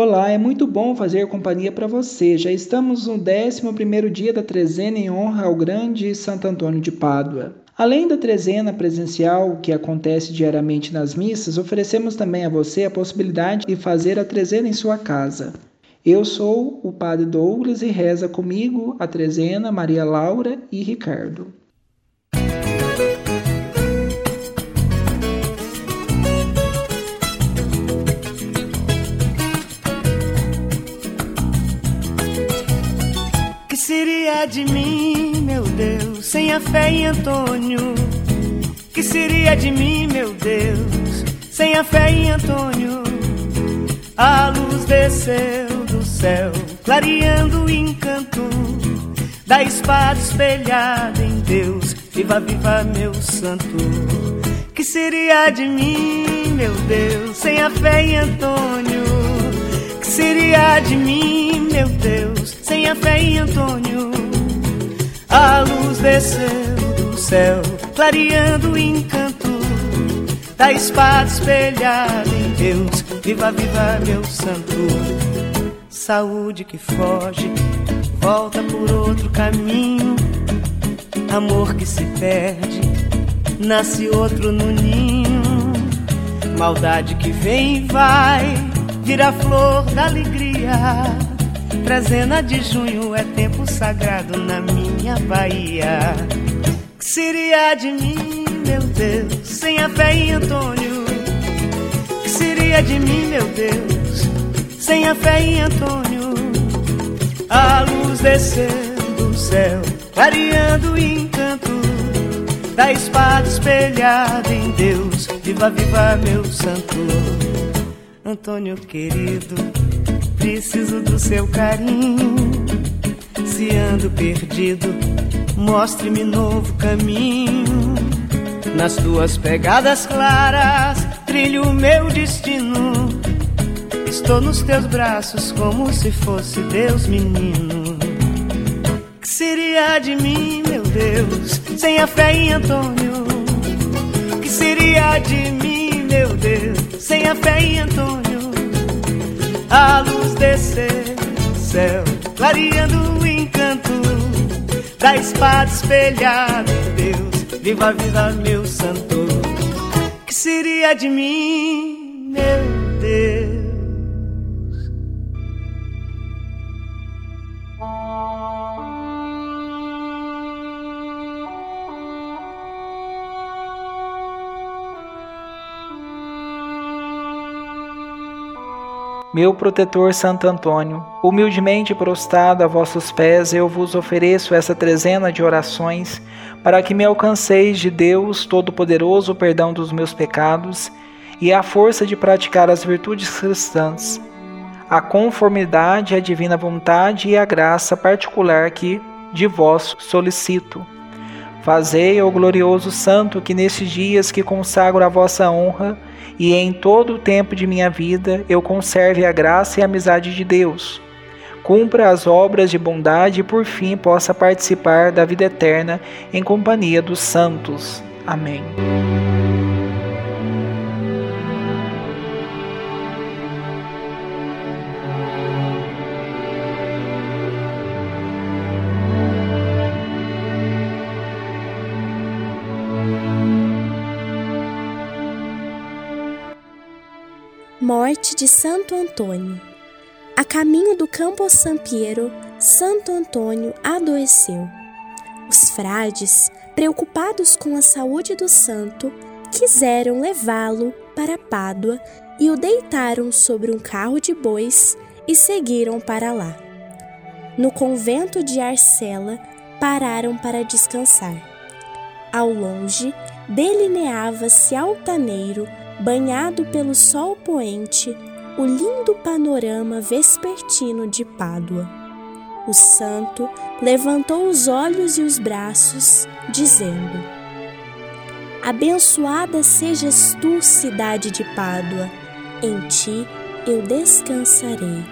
Olá, é muito bom fazer companhia para você. Já estamos no 11 dia da trezena em honra ao grande Santo Antônio de Pádua. Além da trezena presencial que acontece diariamente nas missas, oferecemos também a você a possibilidade de fazer a trezena em sua casa. Eu sou o Padre Douglas e reza comigo a trezena Maria Laura e Ricardo. Seria de mim, meu Deus, sem a fé em Antônio? Que seria de mim, meu Deus, sem a fé em Antônio? A luz desceu do céu, clareando o encanto da espada espelhada em Deus. Viva, viva, meu santo. Que seria de mim, meu Deus, sem a fé em Antônio? Que seria de mim, meu Deus? sem a fé em Antônio. A luz desceu do céu, clareando o encanto da espada espelhada em Deus. Viva, viva, meu santo. Saúde que foge, volta por outro caminho. Amor que se perde, nasce outro no ninho. Maldade que vem e vai, vira flor da alegria Trezena de junho é tempo sagrado na minha Bahia. Que seria de mim, meu Deus, sem a fé em Antônio? Que seria de mim, meu Deus, sem a fé em Antônio? A luz descendo do céu, variando o encanto da espada espelhada em Deus. Viva, viva, meu santo Antônio querido preciso do seu carinho. Se ando perdido, mostre-me novo caminho. Nas tuas pegadas claras, trilho o meu destino. Estou nos teus braços como se fosse Deus menino. Que seria de mim, meu Deus, sem a fé em Antônio? Que seria de mim, meu Deus, sem a fé em Antônio? A luz descer céu, clareando o encanto da espada espelhada Deus. Viva a vida, meu santo, que seria de mim, meu meu protetor Santo Antônio, humildemente prostrado a vossos pés, eu vos ofereço essa trezena de orações, para que me alcanceis de Deus Todo-Poderoso o perdão dos meus pecados e a força de praticar as virtudes cristãs, a conformidade à divina vontade e a graça particular que de vós solicito. Fazei, ó glorioso Santo, que nesses dias que consagro a vossa honra, e em todo o tempo de minha vida eu conserve a graça e a amizade de Deus. Cumpra as obras de bondade e por fim possa participar da vida eterna em companhia dos santos. Amém. Morte de Santo Antônio. A caminho do Campo San Piero, Santo Antônio adoeceu. Os frades, preocupados com a saúde do santo, quiseram levá-lo para Pádua e o deitaram sobre um carro de bois e seguiram para lá. No convento de Arcela, pararam para descansar. Ao longe, delineava-se altaneiro banhado pelo sol poente, o lindo panorama vespertino de Pádua. O santo levantou os olhos e os braços, dizendo: Abençoada sejas tu, cidade de Pádua, em ti eu descansarei.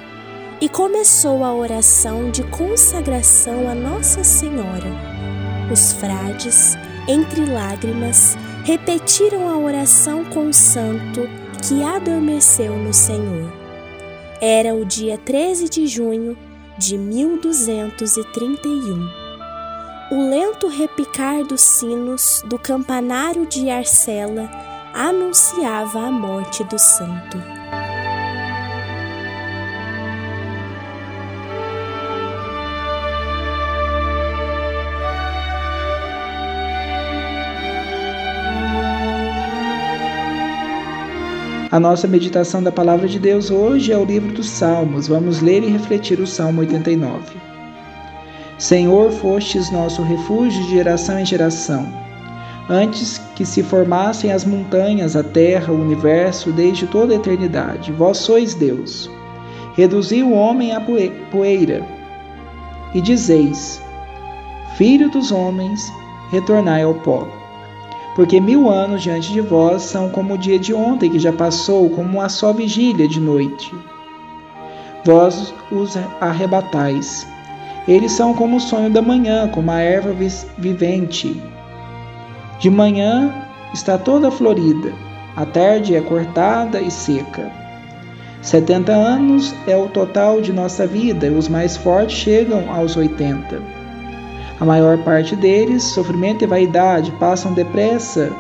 E começou a oração de consagração a Nossa Senhora. Os frades, entre lágrimas, repetiram a oração com o santo que adormeceu no Senhor. Era o dia 13 de junho de 1231. O lento repicar dos sinos do campanário de Arcela anunciava a morte do santo. A nossa meditação da palavra de Deus hoje é o livro dos Salmos. Vamos ler e refletir o Salmo 89. Senhor, fostes nosso refúgio de geração em geração. Antes que se formassem as montanhas, a terra, o universo, desde toda a eternidade, vós sois Deus. Reduzi o homem à poeira. E dizeis: Filho dos homens, retornai ao pó porque mil anos diante de vós são como o dia de ontem que já passou, como uma só vigília de noite. Vós os arrebatais. Eles são como o sonho da manhã, como a erva vivente. De manhã está toda florida, à tarde é cortada e seca. Setenta anos é o total de nossa vida, os mais fortes chegam aos oitenta. A maior parte deles, sofrimento e vaidade, passam depressa.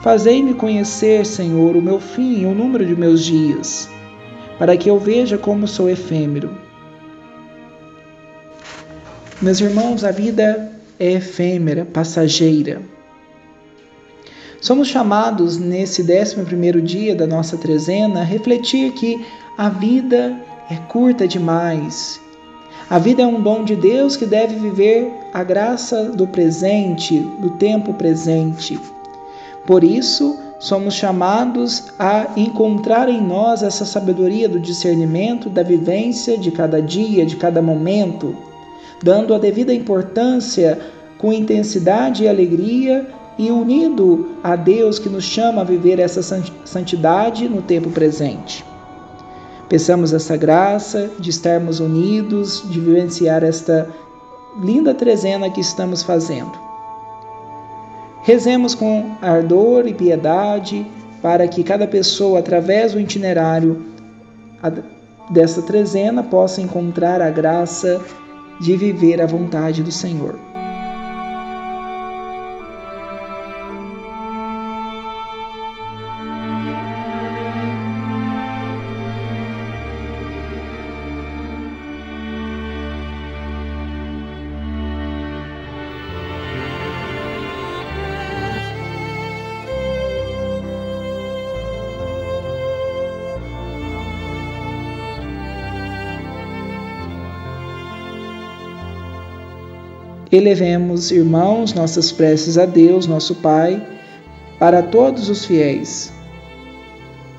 Fazei-me conhecer, Senhor, o meu fim e o número de meus dias, para que eu veja como sou efêmero. Meus irmãos, a vida é efêmera, passageira. Somos chamados nesse 11 dia da nossa trezena a refletir que a vida é curta demais a vida é um dom de Deus que deve viver a graça do presente, do tempo presente. Por isso, somos chamados a encontrar em nós essa sabedoria do discernimento, da vivência de cada dia, de cada momento, dando a devida importância com intensidade e alegria e unido a Deus que nos chama a viver essa santidade no tempo presente. Peçamos essa graça de estarmos unidos, de vivenciar esta linda trezena que estamos fazendo. Rezemos com ardor e piedade para que cada pessoa, através do itinerário dessa trezena, possa encontrar a graça de viver a vontade do Senhor. Elevemos, irmãos, nossas preces a Deus, nosso Pai, para todos os fiéis.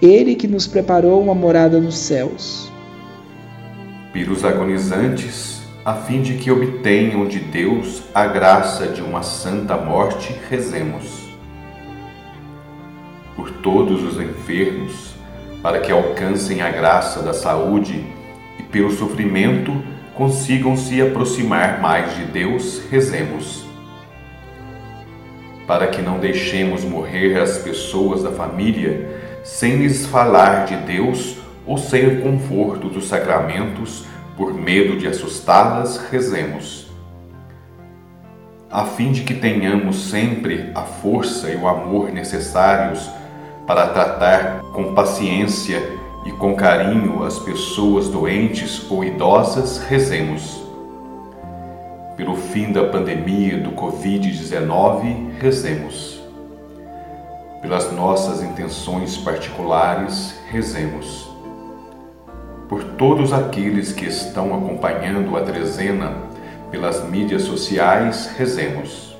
Ele que nos preparou uma morada nos céus. Pelos agonizantes, a fim de que obtenham de Deus a graça de uma santa morte, rezemos. Por todos os enfermos, para que alcancem a graça da saúde e pelo sofrimento, consigam se aproximar mais de Deus, rezemos. Para que não deixemos morrer as pessoas da família sem lhes falar de Deus ou sem o conforto dos sacramentos, por medo de assustá-las, rezemos. A fim de que tenhamos sempre a força e o amor necessários para tratar com paciência e com carinho as pessoas doentes ou idosas, rezemos. Pelo fim da pandemia do Covid-19, rezemos. Pelas nossas intenções particulares, rezemos. Por todos aqueles que estão acompanhando a trezena pelas mídias sociais, rezemos.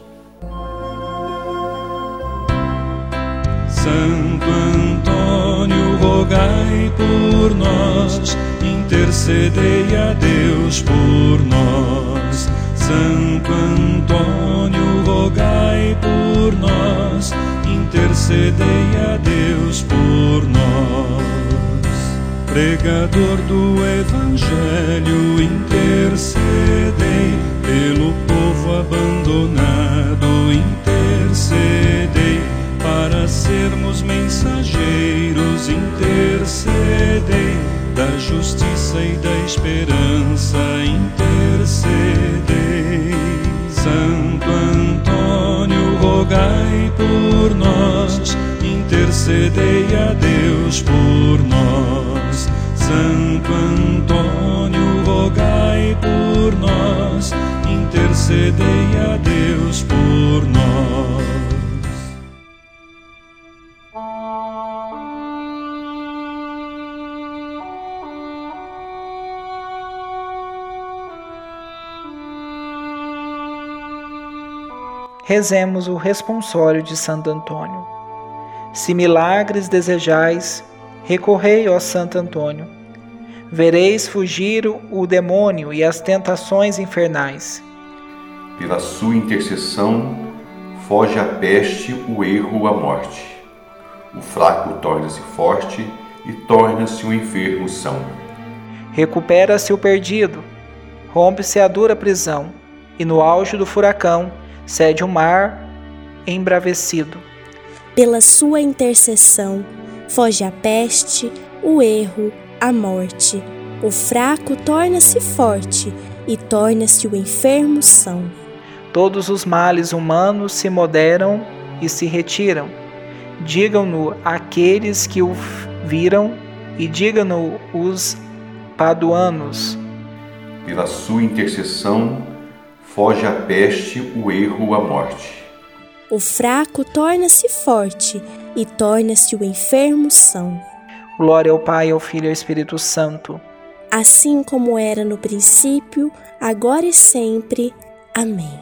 Santo Antônio, rogai por nós, intercedei a Deus por nós. Santo Antônio, rogai por nós, intercedei a Deus por nós. Pregador do Evangelho, intercedei pelo povo abandonado, intercedei para sermos mensageiros, intercedei da justiça e da esperança intercedei. Santo Antônio, rogai por nós, intercedei a Deus por nós. Santo Antônio, rogai por nós, intercedei rezemos o responsório de Santo Antônio. Se milagres desejais, recorrei, ó Santo Antônio. Vereis fugir o demônio e as tentações infernais. Pela sua intercessão, foge a peste, o erro, a morte. O fraco torna-se forte e torna-se o enfermo são. Recupera-se o perdido, rompe-se a dura prisão, e no auge do furacão, cede o mar embravecido. Pela sua intercessão, foge a peste, o erro, a morte. O fraco torna-se forte e torna-se o enfermo são. Todos os males humanos se moderam e se retiram. Digam-no aqueles que o viram e digam-no os paduanos. Pela sua intercessão, foge a peste, o erro, a morte. O fraco torna-se forte e torna-se o enfermo são. Glória ao Pai, ao Filho e ao Espírito Santo. Assim como era no princípio, agora e sempre. Amém.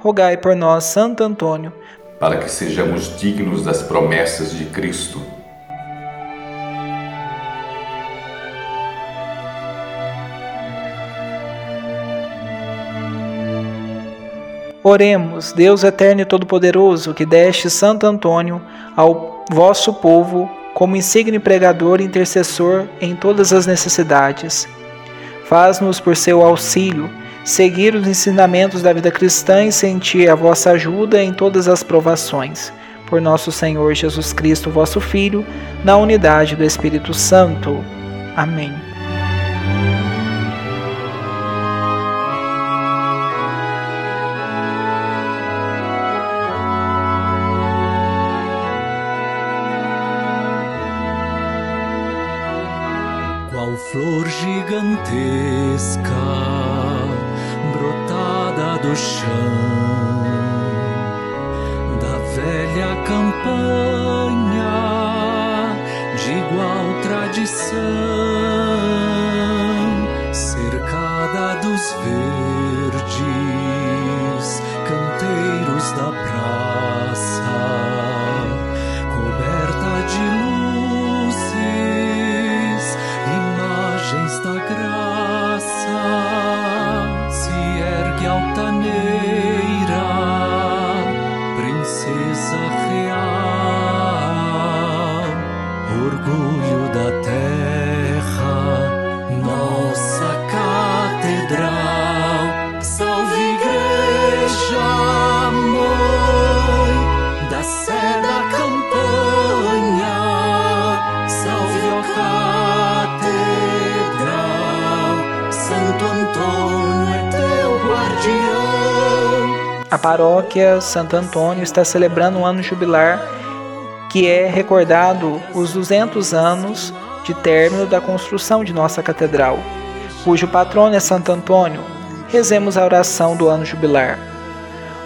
Rogai por nós, Santo Antônio, para que sejamos dignos das promessas de Cristo Oremos, Deus eterno e todo-poderoso, que deste Santo Antônio ao vosso povo como insigne pregador e intercessor em todas as necessidades. Faz-nos, por seu auxílio, seguir os ensinamentos da vida cristã e sentir a vossa ajuda em todas as provações. Por nosso Senhor Jesus Cristo, vosso Filho, na unidade do Espírito Santo. Amém. Flor gigantesca brotada do chão da velha campanha de igual tradição, cercada dos verdes canteiros da praça, paróquia Santo Antônio está celebrando um ano jubilar que é recordado os 200 anos de término da construção de nossa catedral, cujo patrono é Santo Antônio. Rezemos a oração do ano jubilar.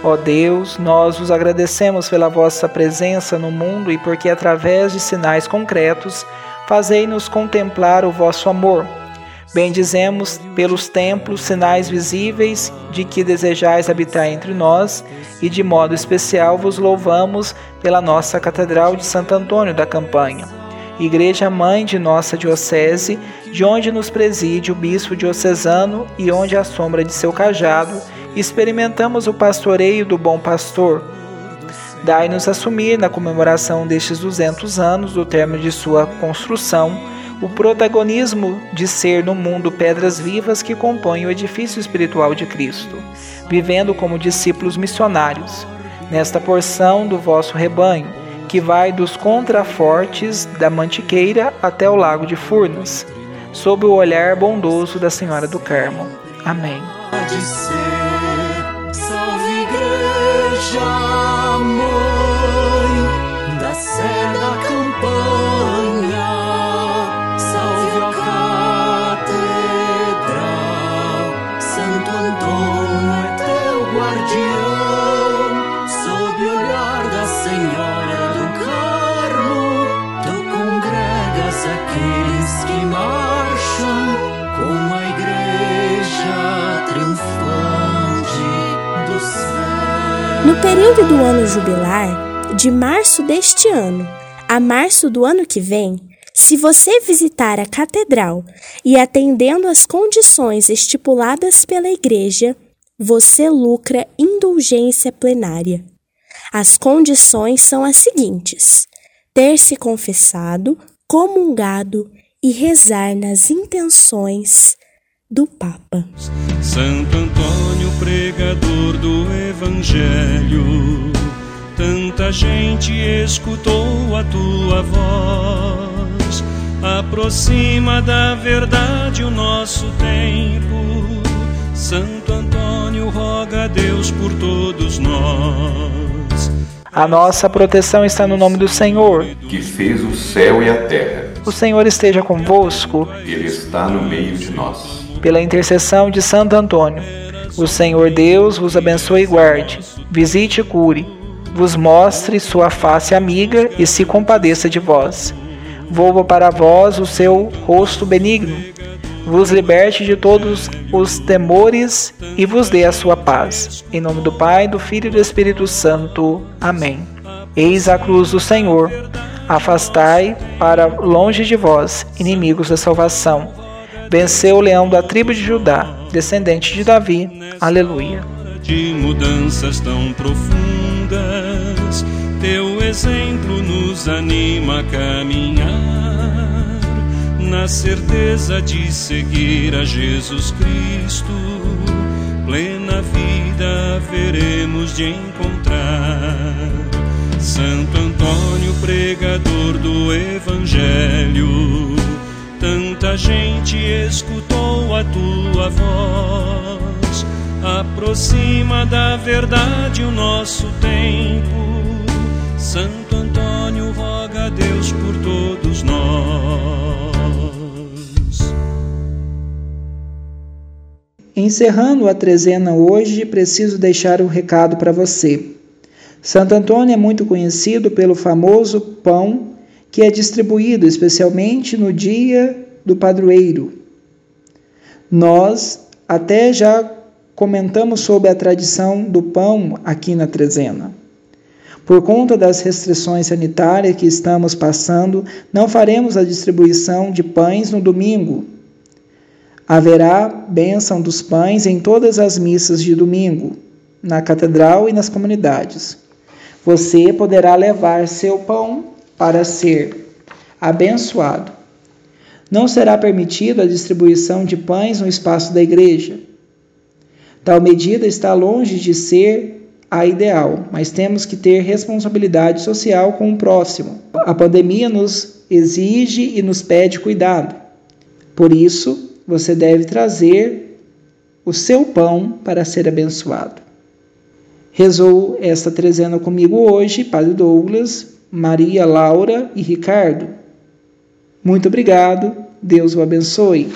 Ó Deus, nós vos agradecemos pela vossa presença no mundo e porque através de sinais concretos fazei-nos contemplar o vosso amor Bendizemos pelos templos sinais visíveis de que desejais habitar entre nós, e de modo especial vos louvamos pela nossa Catedral de Santo Antônio da Campanha, Igreja Mãe de nossa Diocese, de onde nos preside o Bispo Diocesano e onde, à sombra de seu cajado, experimentamos o pastoreio do Bom Pastor. Dai-nos assumir, na comemoração destes 200 anos do término de sua construção, o protagonismo de ser no mundo pedras vivas que compõem o edifício espiritual de Cristo, vivendo como discípulos missionários, nesta porção do vosso rebanho, que vai dos contrafortes da Mantiqueira até o lago de Furnas. sob o olhar bondoso da Senhora do Carmo. Amém. de ser. Salve Igreja, Mãe aqueles que marcham como a igreja triunfante do céu. No período do ano jubilar, de março deste ano a março do ano que vem, se você visitar a catedral e atendendo às condições estipuladas pela Igreja, você lucra indulgência plenária. As condições são as seguintes: ter se confessado, comungado e rezar nas intenções do Papa. Santo Antônio, pregador do Evangelho, tanta gente escutou a tua voz. Aproxima da verdade o nosso tempo. Santo Antônio, roga a Deus por todos nós. A nossa proteção está no nome do Senhor. que fez o céu e a terra. O Senhor esteja convosco, Ele está no meio de nós. pela intercessão de Santo Antônio. O Senhor Deus vos abençoe e guarde, visite e cure, vos mostre sua face amiga e se compadeça de vós. Volva para vós o seu rosto benigno, vos liberte de todos os temores e vos dê a sua paz. Em nome do Pai, do Filho e do Espírito Santo. Amém. Eis a cruz do Senhor. Afastai para longe de vós, inimigos da salvação. Venceu o leão da tribo de Judá, descendente de Davi. Aleluia. de mudanças tão profundas. Teu exemplo nos anima a caminhar na certeza de seguir a Jesus Cristo. Plena vida veremos de encontrar. Santo Antônio, pregador do Evangelho, tanta gente escutou a tua voz. Aproxima da verdade o nosso tempo. Santo Antônio, roga a Deus por todos nós. Encerrando a trezena hoje, preciso deixar um recado para você. Santo Antônio é muito conhecido pelo famoso pão que é distribuído especialmente no dia do padroeiro. Nós até já comentamos sobre a tradição do pão aqui na trezena. Por conta das restrições sanitárias que estamos passando, não faremos a distribuição de pães no domingo, Haverá bênção dos pães em todas as missas de domingo, na catedral e nas comunidades. Você poderá levar seu pão para ser abençoado. Não será permitida a distribuição de pães no espaço da igreja. Tal medida está longe de ser a ideal, mas temos que ter responsabilidade social com o próximo. A pandemia nos exige e nos pede cuidado. Por isso, você deve trazer o seu pão para ser abençoado. Rezou esta trezena comigo hoje, Padre Douglas, Maria Laura e Ricardo. Muito obrigado, Deus o abençoe.